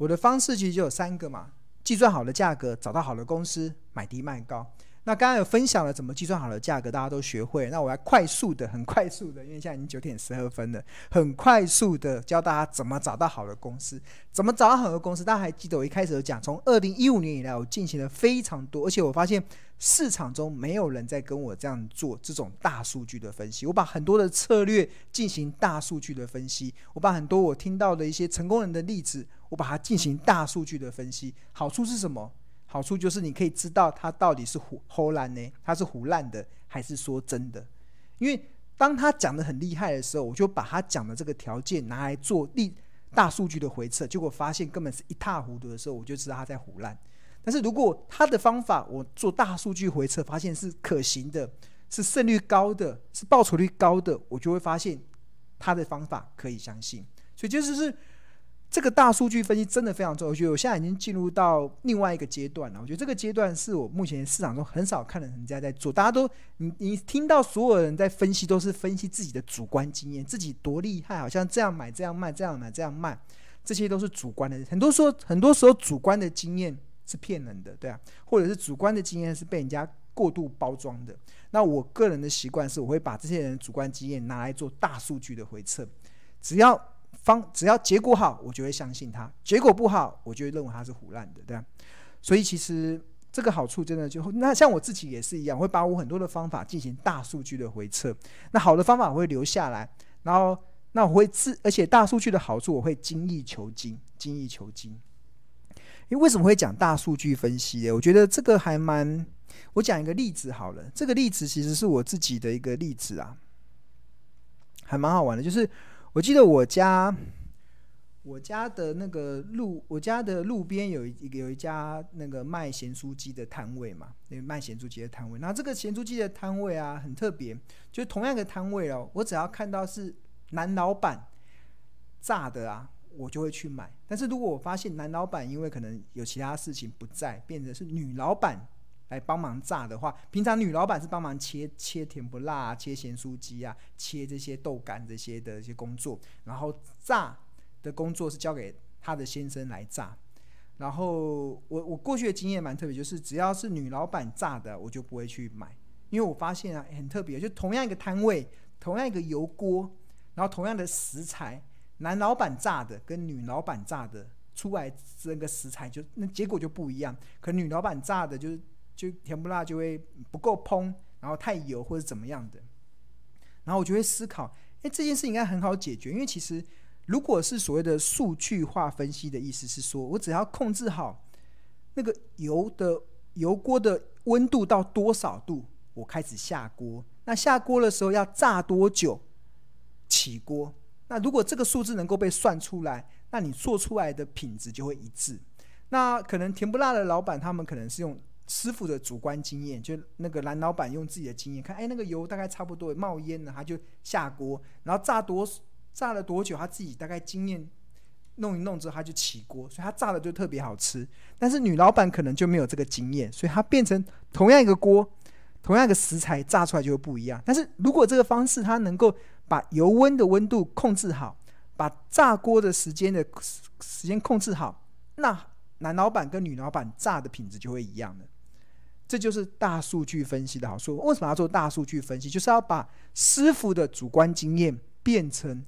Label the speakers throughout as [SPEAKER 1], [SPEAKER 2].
[SPEAKER 1] 我的方式其实就有三个嘛：计算好的价格，找到好的公司，买低卖高。那刚刚有分享了怎么计算好的价格，大家都学会。那我来快速的、很快速的，因为现在已经九点十二分了，很快速的教大家怎么找到好的公司，怎么找到好的公司。大家还记得我一开始讲，从二零一五年以来，我进行了非常多，而且我发现市场中没有人在跟我这样做这种大数据的分析。我把很多的策略进行大数据的分析，我把很多我听到的一些成功人的例子，我把它进行大数据的分析。好处是什么？好处就是你可以知道他到底是胡胡烂呢，他是胡烂的还是说真的？因为当他讲得很厉害的时候，我就把他讲的这个条件拿来做大大数据的回测，结果发现根本是一塌糊涂的时候，我就知道他在胡烂。但是如果他的方法我做大数据回测，发现是可行的，是胜率高的，是报酬率高的，我就会发现他的方法可以相信。所以就是是。这个大数据分析真的非常重要，我觉得我现在已经进入到另外一个阶段了。我觉得这个阶段是我目前市场中很少看到人家在做。大家都你你听到所有人在分析，都是分析自己的主观经验，自己多厉害，好像这样买这样卖，这样买这样卖，这些都是主观的。很多时候很多时候主观的经验是骗人的，对啊，或者是主观的经验是被人家过度包装的。那我个人的习惯是，我会把这些人主观经验拿来做大数据的回测，只要。方只要结果好，我就会相信他；结果不好，我就会认为他是唬烂的，对吧？所以其实这个好处真的就那像我自己也是一样，会把我很多的方法进行大数据的回测。那好的方法我会留下来，然后那我会自而且大数据的好处我会精益求精，精益求精。因为为什么会讲大数据分析呢？我觉得这个还蛮……我讲一个例子好了，这个例子其实是我自己的一个例子啊，还蛮好玩的，就是。我记得我家，我家的那个路，我家的路边有一有一家那个卖咸酥鸡的摊位嘛，那个卖咸酥鸡的摊位。那这个咸酥鸡的摊位啊，很特别，就同样的摊位哦，我只要看到是男老板炸的啊，我就会去买。但是如果我发现男老板因为可能有其他事情不在，变成是女老板。来帮忙炸的话，平常女老板是帮忙切切甜不辣，切咸酥鸡啊，切这些豆干这些的一些工作，然后炸的工作是交给她的先生来炸。然后我我过去的经验蛮特别，就是只要是女老板炸的，我就不会去买，因为我发现啊很特别，就同样一个摊位，同样一个油锅，然后同样的食材，男老板炸的跟女老板炸的出来这个食材就那结果就不一样，可女老板炸的就是。就甜不辣就会不够烹，然后太油或者怎么样的，然后我就会思考，哎，这件事应该很好解决，因为其实如果是所谓的数据化分析的意思是说，我只要控制好那个油的油锅的温度到多少度，我开始下锅，那下锅的时候要炸多久起锅，那如果这个数字能够被算出来，那你做出来的品质就会一致。那可能甜不辣的老板他们可能是用。师傅的主观经验，就那个男老板用自己的经验看，哎，那个油大概差不多冒烟了，他就下锅，然后炸多炸了多久，他自己大概经验弄一弄之后，他就起锅，所以他炸的就特别好吃。但是女老板可能就没有这个经验，所以他变成同样一个锅，同样一个食材炸出来就会不一样。但是如果这个方式它能够把油温的温度控制好，把炸锅的时间的时间控制好，那男老板跟女老板炸的品质就会一样的。这就是大数据分析的好处。为什么要做大数据分析？就是要把师傅的主观经验变成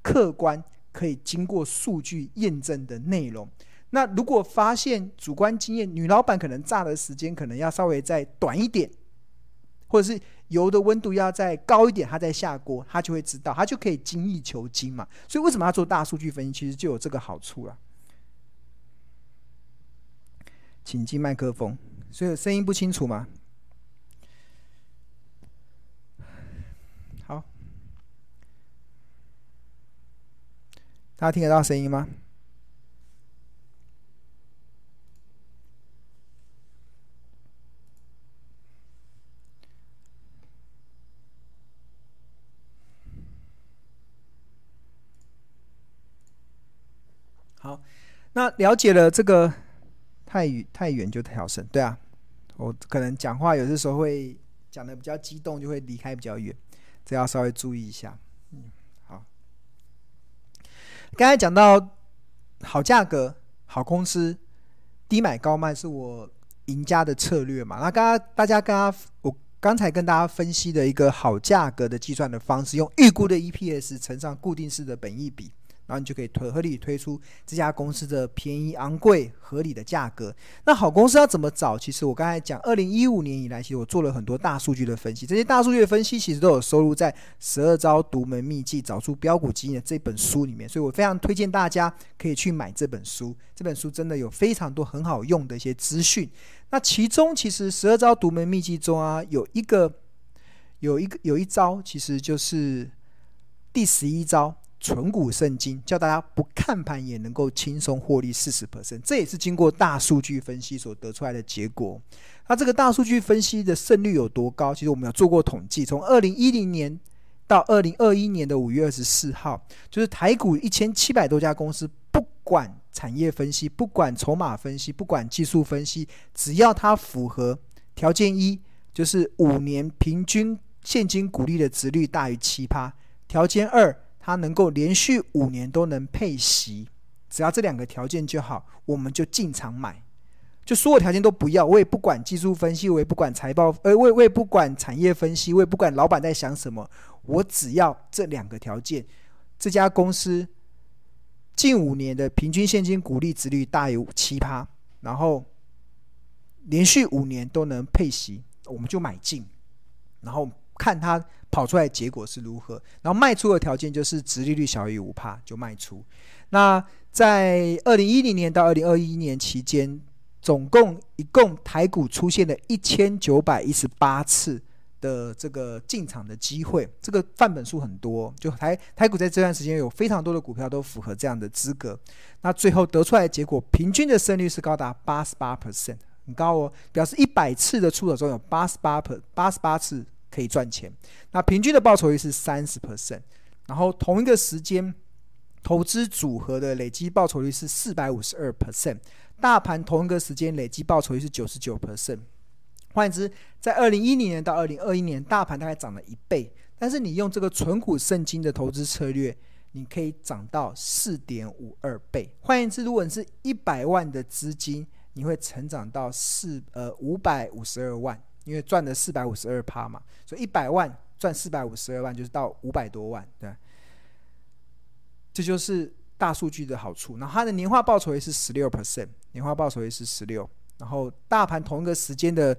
[SPEAKER 1] 客观、可以经过数据验证的内容。那如果发现主观经验，女老板可能炸的时间可能要稍微再短一点，或者是油的温度要再高一点，她再下锅，她就会知道，她就可以精益求精嘛。所以为什么要做大数据分析？其实就有这个好处了。请进麦克风。所以声音不清楚吗？好，大家听得到声音吗？好，那了解了这个。太远太远就调声，对啊，我可能讲话有的时候会讲的比较激动，就会离开比较远，这要稍微注意一下。嗯，好。刚才讲到好价格，好公司低买高卖是我赢家的策略嘛。那刚刚大家刚刚我刚才跟大家分析的一个好价格的计算的方式，用预估的 EPS 乘上固定式的本益比。然后你就可以推合理推出这家公司的便宜、昂贵、合理的价格。那好公司要怎么找？其实我刚才讲，二零一五年以来，其实我做了很多大数据的分析。这些大数据的分析其实都有收录在《十二招独门秘技找出标股基因》的这本书里面。所以我非常推荐大家可以去买这本书。这本书真的有非常多很好用的一些资讯。那其中其实《十二招独门秘技》中啊，有一个有一个有一招，其实就是第十一招。存股圣经，叫大家不看盘也能够轻松获利四十 percent，这也是经过大数据分析所得出来的结果。那这个大数据分析的胜率有多高？其实我们有做过统计，从二零一零年到二零二一年的五月二十四号，就是台股一千七百多家公司，不管产业分析，不管筹码分析，不管技术分析，只要它符合条件一，就是五年平均现金股利的值率大于七趴，条件二。它能够连续五年都能配息，只要这两个条件就好，我们就进场买，就所有条件都不要，我也不管技术分析，我也不管财报，呃，我我也不管产业分析，我也不管老板在想什么，我只要这两个条件，这家公司近五年的平均现金股利值率大于七趴，然后连续五年都能配息，我们就买进，然后。看它跑出来结果是如何，然后卖出的条件就是殖利率小于五趴就卖出。那在二零一零年到二零二一年期间，总共一共台股出现了一千九百一十八次的这个进场的机会，这个范本数很多，就台台股在这段时间有非常多的股票都符合这样的资格。那最后得出来的结果，平均的胜率是高达八十八 percent，很高哦，表示一百次的出手中有八十八八十八次。可以赚钱，那平均的报酬率是三十 percent，然后同一个时间投资组合的累积报酬率是四百五十二 percent，大盘同一个时间累积报酬率是九十九 percent。换言之，在二零一零年到二零二一年，大盘大概涨了一倍，但是你用这个存股圣经的投资策略，你可以涨到四点五二倍。换言之，如果你是一百万的资金，你会成长到四呃五百五十二万。因为赚了四百五十二趴嘛，所以一百万赚四百五十二万，就是到五百多万，对。这就是大数据的好处。然后它的年化报酬也是十六 percent，年化报酬也是十六。然后大盘同一个时间的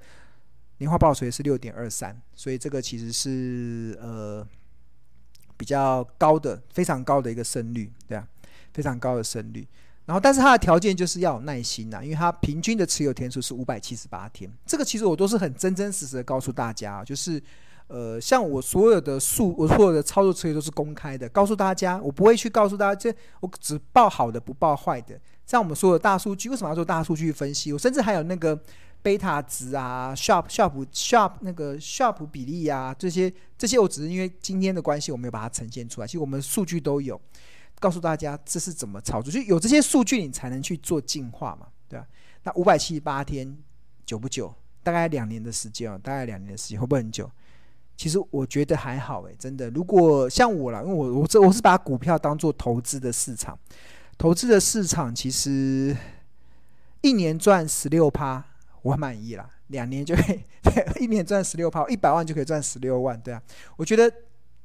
[SPEAKER 1] 年化报酬也是六点二三，所以这个其实是呃比较高的，非常高的一个胜率，对啊，非常高的胜率。然后，但是它的条件就是要有耐心呐，因为它平均的持有天数是五百七十八天。这个其实我都是很真真实实的告诉大家，就是，呃，像我所有的数，我所有的操作策略都是公开的，告诉大家，我不会去告诉大家，这我只报好的，不报坏的。像我们所有的大数据，为什么要做大数据分析？我甚至还有那个贝塔值啊，Sharp Sharp Sharp 那个 Sharp 比例啊，这些这些，我只是因为今天的关系，我没有把它呈现出来。其实我们数据都有。告诉大家这是怎么操作，就有这些数据，你才能去做进化嘛，对吧？那五百七十八天久不久？大概两年的时间哦，大概两年的时间会不会很久？其实我觉得还好诶，真的。如果像我啦，因为我我这我是把股票当做投资的市场，投资的市场其实一年赚十六趴，我很满意啦。两年就可以，一年赚十六趴，一百万就可以赚十六万，对啊，我觉得。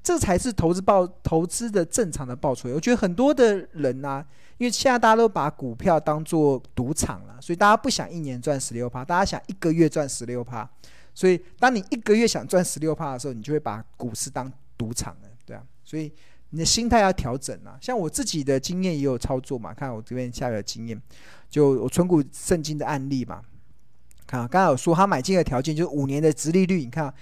[SPEAKER 1] 这才是投资报投资的正常的报酬。我觉得很多的人呐、啊，因为现在大家都把股票当做赌场了，所以大家不想一年赚十六趴，大家想一个月赚十六趴。所以当你一个月想赚十六趴的时候，你就会把股市当赌场了，对啊。所以你的心态要调整啊。像我自己的经验也有操作嘛，看我这边下面的经验，就我存股圣经的案例嘛。看啊，刚才有说他买进的条件就是五年的殖利率，你看啊，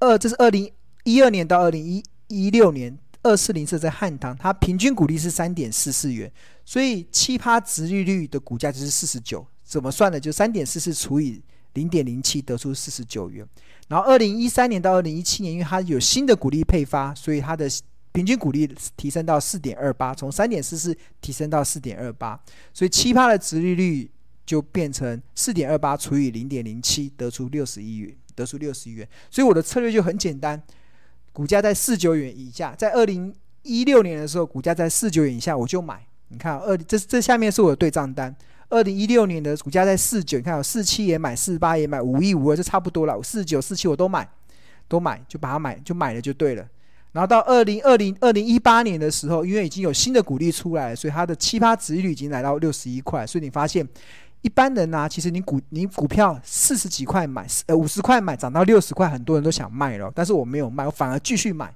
[SPEAKER 1] 二这是二零一二年到二零一。一六年二四零四在汉唐，它平均股利是三点四四元，所以七趴殖利率的股价就是四十九。怎么算的？就三点四四除以零点零七，得出四十九元。然后二零一三年到二零一七年，因为它有新的股利配发，所以它的平均股利提升到四点二八，从三点四四提升到四点二八，所以七趴的殖利率就变成四点二八除以零点零七，得出六十一元，得出六十一元。所以我的策略就很简单。股价在四九元以下，在二零一六年的时候，股价在四九元以下，我就买。你看，二这这下面是我的对账单。二零一六年的股价在四九，你看有四七也买，四八也买，五一五二就差不多了。四九四七我都买，都买就把它买就买了就对了。然后到二零二零二零一八年的时候，因为已经有新的股利出来了，所以它的七趴殖利率已经来到六十一块。所以你发现一般人呢、啊，其实你股你股票四十几块买，呃五十块买涨到六十块，很多人都想卖了，但是我没有卖，我反而继续买。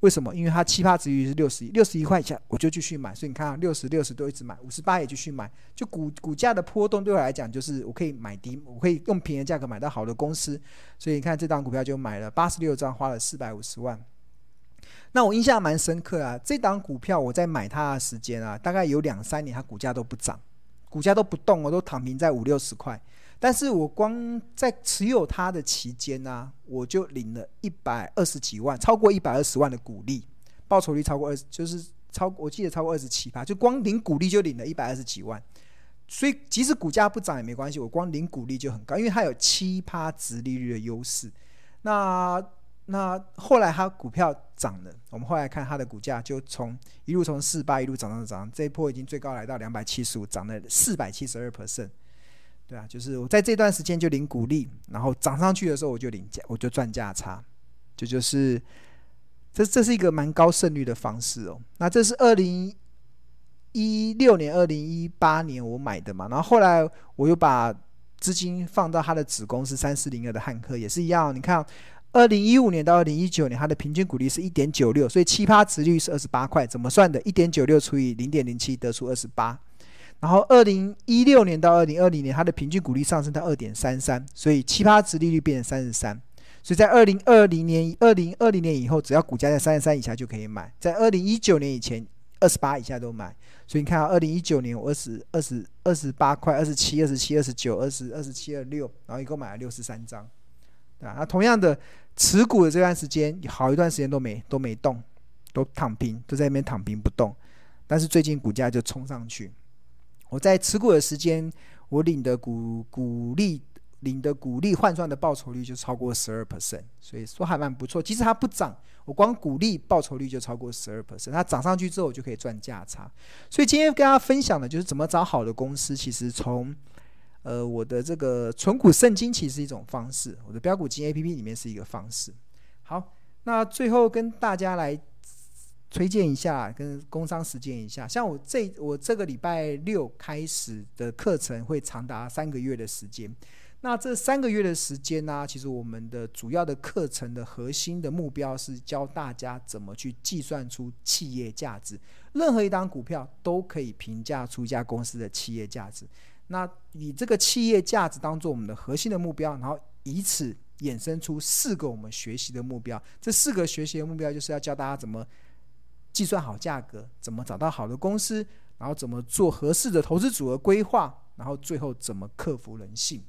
[SPEAKER 1] 为什么？因为它七趴殖利率是六十一，六十一块钱我就继续买。所以你看啊，六十六十都一直买，五十八也继续买。就股股价的波动对我来讲，就是我可以买低，我可以用便宜的价格买到好的公司。所以你看这档股票就买了八十六张，花了四百五十万。那我印象蛮深刻啊，这档股票我在买它的时间啊，大概有两三年，它股价都不涨，股价都不动，我都躺平在五六十块。但是我光在持有它的期间呢、我就领了一百二十几万，超过一百二十万的股利，报酬率超过二十，就是超，我记得超过二十七趴，就光领股利就领了一百二十几万。所以即使股价不涨也没关系，我光领股利就很高，因为它有七趴殖利率的优势。那那后来它股票涨了，我们后来看它的股价就从一路从四八一路涨涨涨，这一波已经最高来到两百七十五，涨了四百七十二 percent，对啊，就是我在这段时间就领股利，然后涨上去的时候我就领价，我就赚价差，这就，就是这这是一个蛮高胜率的方式哦。那这是二零一六年、二零一八年我买的嘛，然后后来我又把资金放到它的子公司三四零二的汉科，也是一样，你看。二零一五年到二零一九年，它的平均股利是一点九六，所以七趴殖率是二十八块，怎么算的？一点九六除以零点零七，得出二十八。然后二零一六年到二零二零年，它的平均股利上升到二点三三，所以七趴殖利率变成三十三。所以在二零二零年、二零二零年以后，只要股价在三十三以下就可以买；在二零一九年以前，二十八以下都买。所以你看，二零一九年我二十二十二十八块，二十七、二十七、二十九、二十二十七、二六，然后一共买了六十三张。啊，那同样的持股的这段时间，好一段时间都没都没动，都躺平，都在那边躺平不动。但是最近股价就冲上去。我在持股的时间，我领的股股利，领的股利换算的报酬率就超过十二 percent，所以说还蛮不错。即使它不涨，我光股利报酬率就超过十二 percent。它涨上去之后，我就可以赚价差。所以今天跟大家分享的就是怎么找好的公司。其实从呃，我的这个存股圣经其实是一种方式，我的标股金 A P P 里面是一个方式。好，那最后跟大家来推荐一下，跟工商实践一下。像我这我这个礼拜六开始的课程会长达三个月的时间。那这三个月的时间呢，其实我们的主要的课程的核心的目标是教大家怎么去计算出企业价值。任何一档股票都可以评价出一家公司的企业价值。那以这个企业价值当做我们的核心的目标，然后以此衍生出四个我们学习的目标。这四个学习的目标就是要教大家怎么计算好价格，怎么找到好的公司，然后怎么做合适的投资组合规划，然后最后怎么克服人性。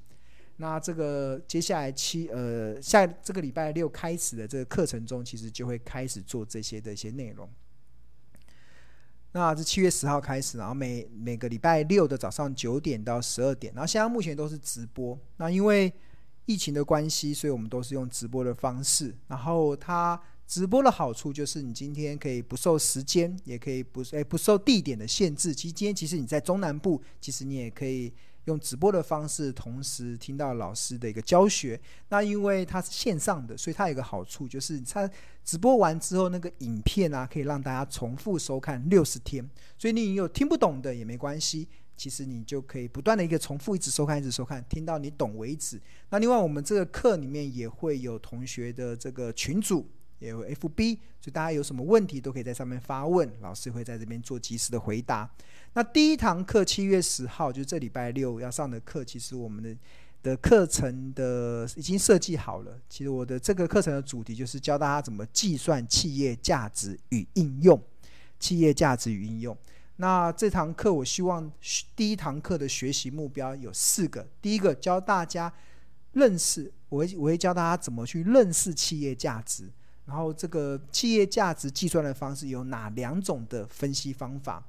[SPEAKER 1] 那这个接下来七呃下这个礼拜六开始的这个课程中，其实就会开始做这些的一些内容。那是七月十号开始，然后每每个礼拜六的早上九点到十二点，然后现在目前都是直播。那因为疫情的关系，所以我们都是用直播的方式。然后它直播的好处就是，你今天可以不受时间，也可以不诶不受地点的限制。其实今天其实你在中南部，其实你也可以。用直播的方式，同时听到老师的一个教学。那因为它是线上的，所以它有个好处，就是它直播完之后，那个影片啊，可以让大家重复收看六十天。所以你有听不懂的也没关系，其实你就可以不断的一个重复，一直收看，一直收看，听到你懂为止。那另外，我们这个课里面也会有同学的这个群组。也有 FB，所以大家有什么问题都可以在上面发问，老师会在这边做及时的回答。那第一堂课七月十号，就这礼拜六要上的课，其实我们的的课程的已经设计好了。其实我的这个课程的主题就是教大家怎么计算企业价值与应用，企业价值与应用。那这堂课我希望第一堂课的学习目标有四个，第一个教大家认识，我会我会教大家怎么去认识企业价值。然后这个企业价值计算的方式有哪两种的分析方法？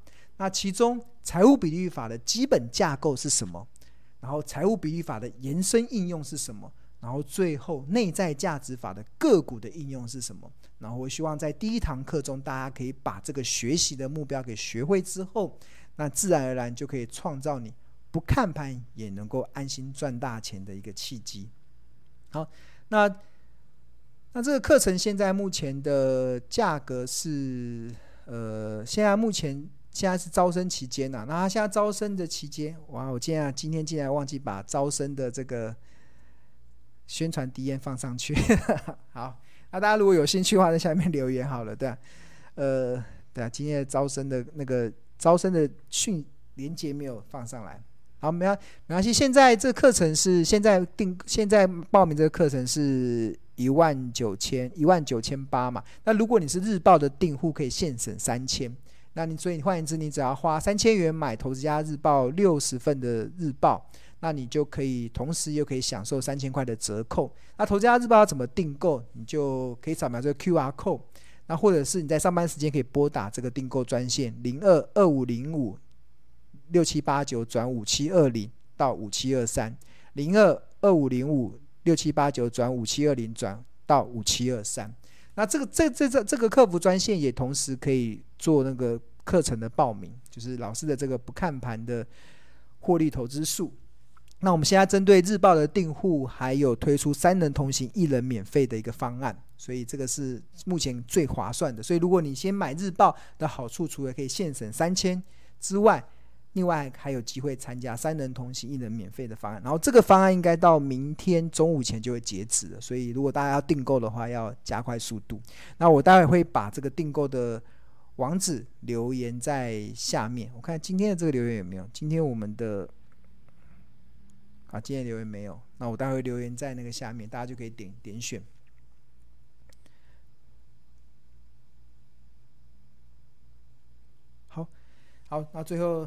[SPEAKER 1] 那其中财务比率法的基本架构是什么？然后财务比率法的延伸应用是什么？然后最后内在价值法的个股的应用是什么？然后我希望在第一堂课中，大家可以把这个学习的目标给学会之后，那自然而然就可以创造你不看盘也能够安心赚大钱的一个契机。好，那那这个课程现在目前的价格是，呃，现在目前现在是招生期间呐、那他现在招生的期间，哇，我今天今天竟然忘记把招生的这个宣传 D N 放上去。好，那大家如果有兴趣的话，在下面留言好了，对啊，呃，对啊，今天的招生的那个招生的讯连接没有放上来。好，没关没关系。现在这课程是现在定，现在报名这个课程是一万九千一万九千八嘛。那如果你是日报的订户，可以现省三千。那你所以换言之，你只要花三千元买《投资家日报》六十份的日报，那你就可以同时又可以享受三千块的折扣。那《投资家日报》要怎么订购？你就可以扫描这个 QR code，那或者是你在上班时间可以拨打这个订购专线零二二五零五。六七八九转五七二零到五七二三零二二五零五六七八九转五七二零转到五七二三，那这个这这这这个客服专线也同时可以做那个课程的报名，就是老师的这个不看盘的获利投资术。那我们现在针对日报的订户，还有推出三人同行一人免费的一个方案，所以这个是目前最划算的。所以如果你先买日报的好处，除了可以现省三千之外，另外还有机会参加三人同行一人免费的方案，然后这个方案应该到明天中午前就会截止了，所以如果大家要订购的话，要加快速度。那我待会会把这个订购的网址留言在下面。我看今天的这个留言有没有？今天我们的啊，今天留言没有，那我待会留言在那个下面，大家就可以点点选。好，好，那最后。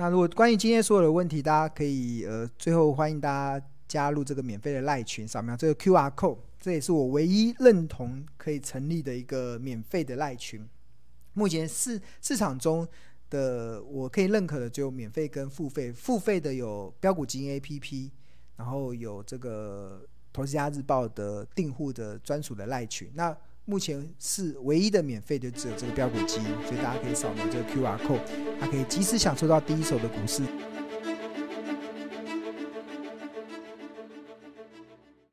[SPEAKER 1] 那如果关于今天所有的问题，大家可以呃，最后欢迎大家加入这个免费的赖群，扫描这个 QR code，这也是我唯一认同可以成立的一个免费的赖群。目前市市场中的我可以认可的只有免费跟付费，付费的有标股基因 APP，然后有这个投资家日报的订户的专属的赖群。那目前是唯一的免费的，只有这个标股基因，所以大家可以扫描这个 QR code，它可以及时享受到第一手的股市。